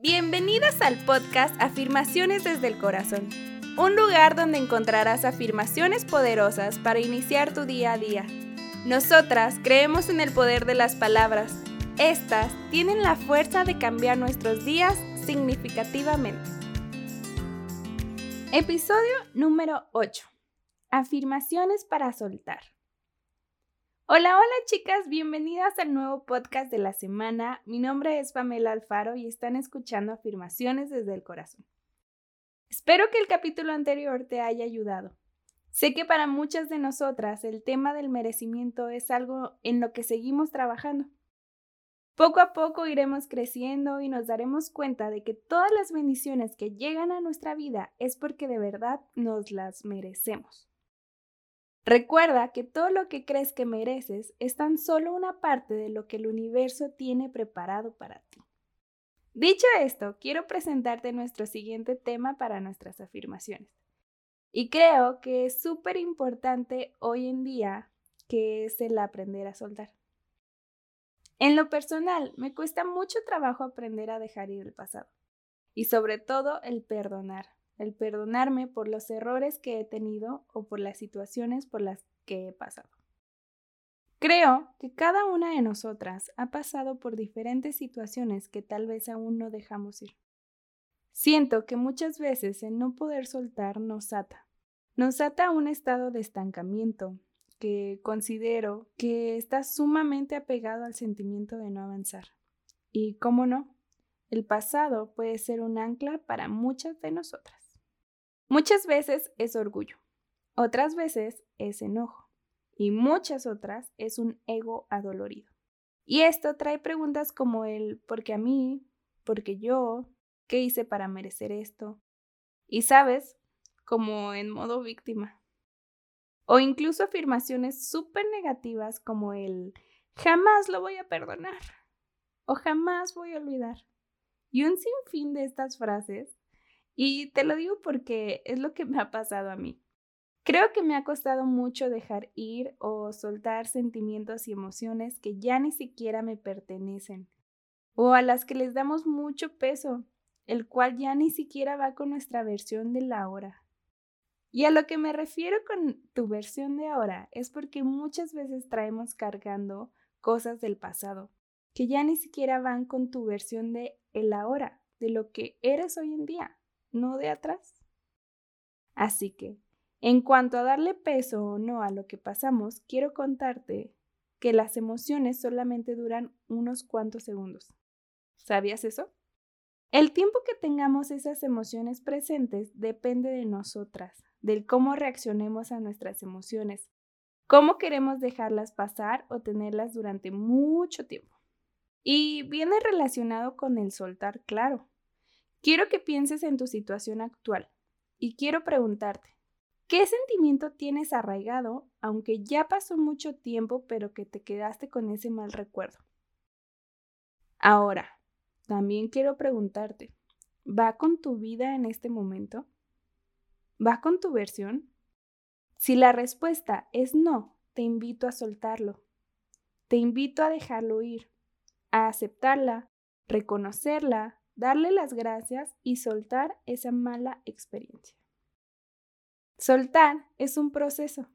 Bienvenidas al podcast Afirmaciones desde el Corazón, un lugar donde encontrarás afirmaciones poderosas para iniciar tu día a día. Nosotras creemos en el poder de las palabras. Estas tienen la fuerza de cambiar nuestros días significativamente. Episodio número 8. Afirmaciones para soltar. Hola, hola chicas, bienvenidas al nuevo podcast de la semana. Mi nombre es Pamela Alfaro y están escuchando afirmaciones desde el corazón. Espero que el capítulo anterior te haya ayudado. Sé que para muchas de nosotras el tema del merecimiento es algo en lo que seguimos trabajando. Poco a poco iremos creciendo y nos daremos cuenta de que todas las bendiciones que llegan a nuestra vida es porque de verdad nos las merecemos. Recuerda que todo lo que crees que mereces es tan solo una parte de lo que el universo tiene preparado para ti. Dicho esto, quiero presentarte nuestro siguiente tema para nuestras afirmaciones. Y creo que es súper importante hoy en día que es el aprender a soltar. En lo personal, me cuesta mucho trabajo aprender a dejar ir el pasado y sobre todo el perdonar el perdonarme por los errores que he tenido o por las situaciones por las que he pasado. Creo que cada una de nosotras ha pasado por diferentes situaciones que tal vez aún no dejamos ir. Siento que muchas veces el no poder soltar nos ata. Nos ata a un estado de estancamiento que considero que está sumamente apegado al sentimiento de no avanzar. Y cómo no, el pasado puede ser un ancla para muchas de nosotras. Muchas veces es orgullo, otras veces es enojo y muchas otras es un ego adolorido. Y esto trae preguntas como el ¿por qué a mí? ¿por qué yo? ¿Qué hice para merecer esto? Y sabes, como en modo víctima. O incluso afirmaciones súper negativas como el jamás lo voy a perdonar o jamás voy a olvidar. Y un sinfín de estas frases y te lo digo porque es lo que me ha pasado a mí. Creo que me ha costado mucho dejar ir o soltar sentimientos y emociones que ya ni siquiera me pertenecen o a las que les damos mucho peso, el cual ya ni siquiera va con nuestra versión de la hora. Y a lo que me refiero con tu versión de ahora es porque muchas veces traemos cargando cosas del pasado que ya ni siquiera van con tu versión de el ahora, de lo que eres hoy en día no de atrás. Así que, en cuanto a darle peso o no a lo que pasamos, quiero contarte que las emociones solamente duran unos cuantos segundos. ¿Sabías eso? El tiempo que tengamos esas emociones presentes depende de nosotras, del cómo reaccionemos a nuestras emociones, cómo queremos dejarlas pasar o tenerlas durante mucho tiempo. Y viene relacionado con el soltar, claro. Quiero que pienses en tu situación actual y quiero preguntarte, ¿qué sentimiento tienes arraigado aunque ya pasó mucho tiempo pero que te quedaste con ese mal recuerdo? Ahora, también quiero preguntarte, ¿va con tu vida en este momento? ¿Va con tu versión? Si la respuesta es no, te invito a soltarlo. Te invito a dejarlo ir, a aceptarla, reconocerla darle las gracias y soltar esa mala experiencia. Soltar es un proceso,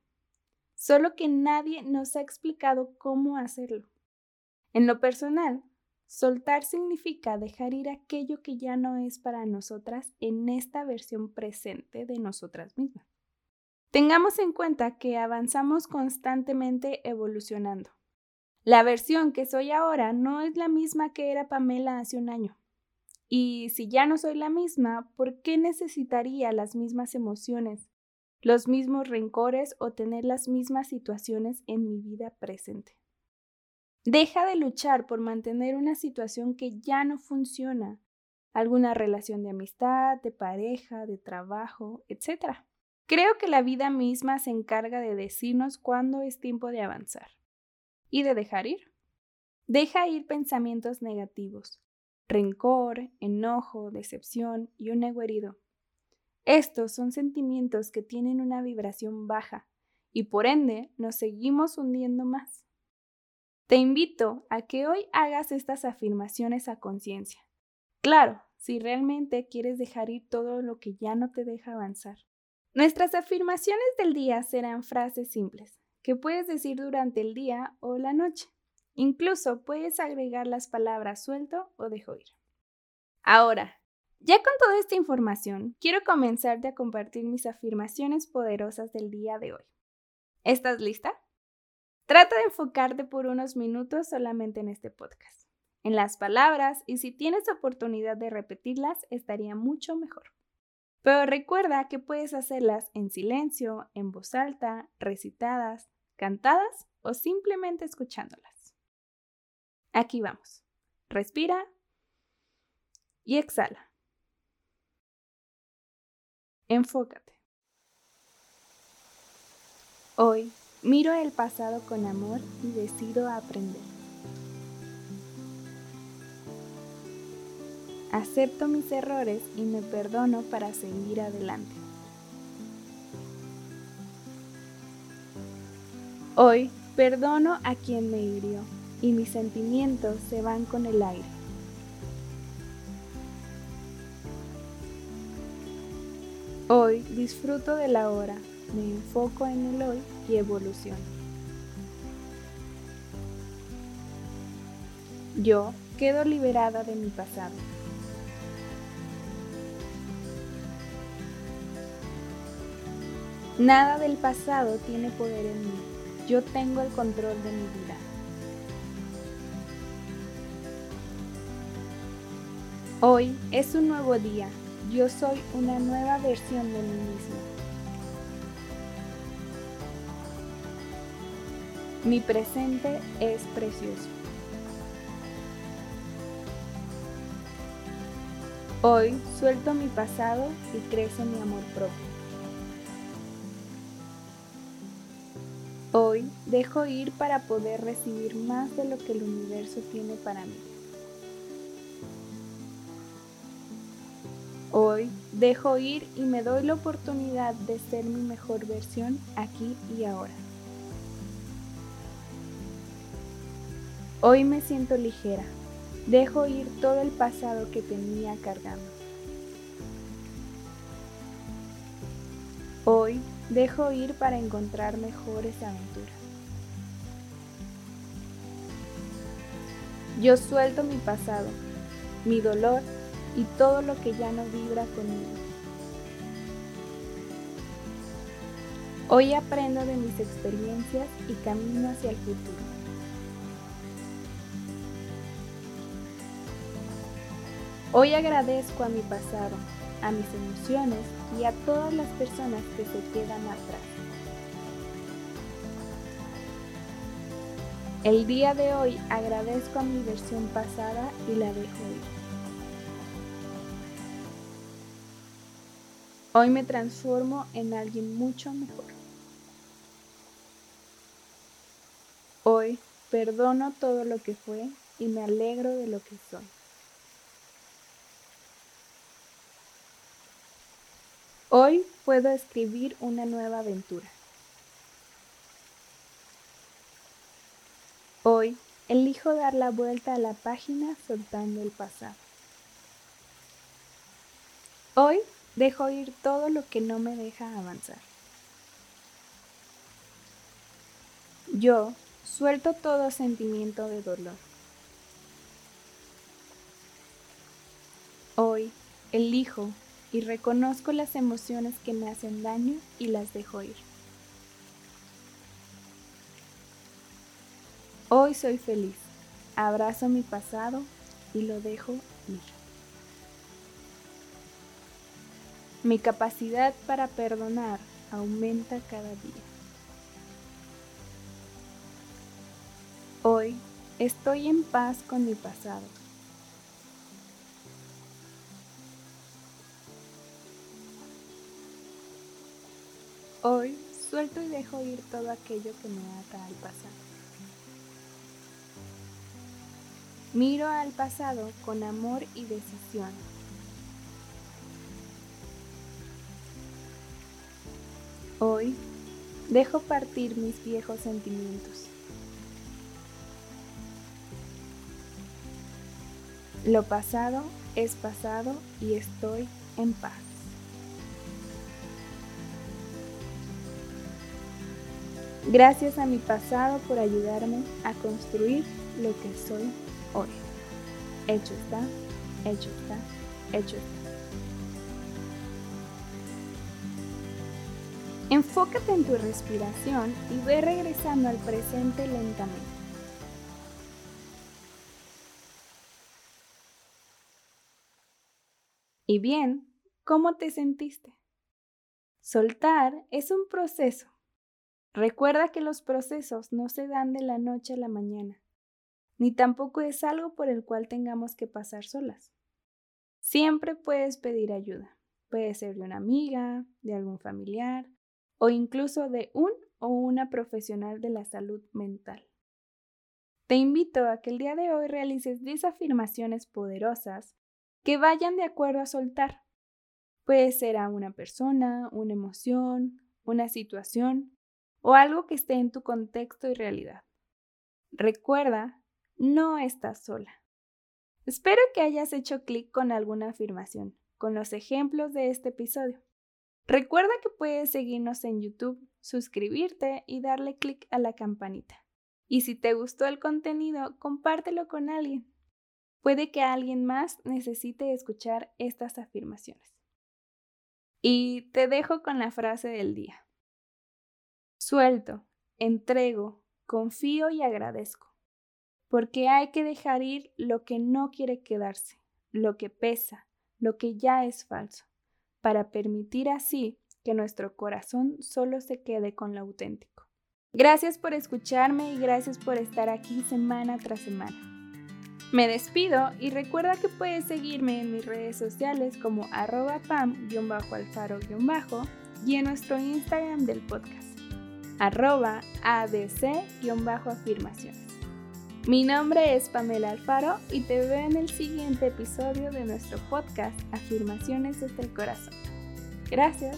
solo que nadie nos ha explicado cómo hacerlo. En lo personal, soltar significa dejar ir aquello que ya no es para nosotras en esta versión presente de nosotras mismas. Tengamos en cuenta que avanzamos constantemente evolucionando. La versión que soy ahora no es la misma que era Pamela hace un año. Y si ya no soy la misma, ¿por qué necesitaría las mismas emociones, los mismos rencores o tener las mismas situaciones en mi vida presente? Deja de luchar por mantener una situación que ya no funciona, alguna relación de amistad, de pareja, de trabajo, etc. Creo que la vida misma se encarga de decirnos cuándo es tiempo de avanzar y de dejar ir. Deja ir pensamientos negativos, rencor, enojo, decepción y un ego herido. Estos son sentimientos que tienen una vibración baja y por ende nos seguimos hundiendo más. Te invito a que hoy hagas estas afirmaciones a conciencia. Claro, si realmente quieres dejar ir todo lo que ya no te deja avanzar. Nuestras afirmaciones del día serán frases simples, que puedes decir durante el día o la noche. Incluso puedes agregar las palabras suelto o dejo ir. Ahora, ya con toda esta información, quiero comenzarte a compartir mis afirmaciones poderosas del día de hoy. ¿Estás lista? Trata de enfocarte por unos minutos solamente en este podcast, en las palabras y si tienes oportunidad de repetirlas estaría mucho mejor. Pero recuerda que puedes hacerlas en silencio, en voz alta, recitadas, cantadas o simplemente escuchándolas. Aquí vamos. Respira y exhala. Enfócate. Hoy miro el pasado con amor y decido aprender. Acepto mis errores y me perdono para seguir adelante. Hoy perdono a quien me hirió y mis sentimientos se van con el aire. Hoy disfruto de la hora, me enfoco en el hoy y evolución. Yo quedo liberada de mi pasado. Nada del pasado tiene poder en mí. Yo tengo el control de mi vida. Hoy es un nuevo día. Yo soy una nueva versión de mí mismo. Mi presente es precioso. Hoy suelto mi pasado y crece mi amor propio. Hoy dejo ir para poder recibir más de lo que el universo tiene para mí. Dejo ir y me doy la oportunidad de ser mi mejor versión aquí y ahora. Hoy me siento ligera. Dejo ir todo el pasado que tenía cargando. Hoy dejo ir para encontrar mejores aventuras. Yo suelto mi pasado, mi dolor y todo lo que ya no vibra conmigo. Hoy aprendo de mis experiencias y camino hacia el futuro. Hoy agradezco a mi pasado, a mis emociones y a todas las personas que se quedan atrás. El día de hoy agradezco a mi versión pasada y la dejo ir. Hoy me transformo en alguien mucho mejor. Hoy perdono todo lo que fue y me alegro de lo que soy. Hoy puedo escribir una nueva aventura. Hoy elijo dar la vuelta a la página soltando el pasado. Hoy dejo ir todo lo que no me deja avanzar. Yo suelto todo sentimiento de dolor. Hoy elijo y reconozco las emociones que me hacen daño y las dejo ir. Hoy soy feliz, abrazo mi pasado y lo dejo ir. Mi capacidad para perdonar aumenta cada día. Hoy estoy en paz con mi pasado. Hoy suelto y dejo ir todo aquello que me ata al pasado. Miro al pasado con amor y decisión. Hoy dejo partir mis viejos sentimientos. Lo pasado es pasado y estoy en paz. Gracias a mi pasado por ayudarme a construir lo que soy hoy. Hecho está, hecho está, hecho está. Enfócate en tu respiración y ve regresando al presente lentamente. Y bien, ¿cómo te sentiste? Soltar es un proceso. Recuerda que los procesos no se dan de la noche a la mañana, ni tampoco es algo por el cual tengamos que pasar solas. Siempre puedes pedir ayuda. Puede ser de una amiga, de algún familiar o incluso de un o una profesional de la salud mental. Te invito a que el día de hoy realices 10 afirmaciones poderosas que vayan de acuerdo a soltar. Puede ser a una persona, una emoción, una situación o algo que esté en tu contexto y realidad. Recuerda, no estás sola. Espero que hayas hecho clic con alguna afirmación, con los ejemplos de este episodio. Recuerda que puedes seguirnos en YouTube, suscribirte y darle clic a la campanita. Y si te gustó el contenido, compártelo con alguien. Puede que alguien más necesite escuchar estas afirmaciones. Y te dejo con la frase del día. Suelto, entrego, confío y agradezco. Porque hay que dejar ir lo que no quiere quedarse, lo que pesa, lo que ya es falso, para permitir así que nuestro corazón solo se quede con lo auténtico. Gracias por escucharme y gracias por estar aquí semana tras semana. Me despido y recuerda que puedes seguirme en mis redes sociales como arroba pam-alfaro- y en nuestro Instagram del podcast, arroba adc-afirmaciones. Mi nombre es Pamela Alfaro y te veo en el siguiente episodio de nuestro podcast Afirmaciones desde el Corazón. Gracias.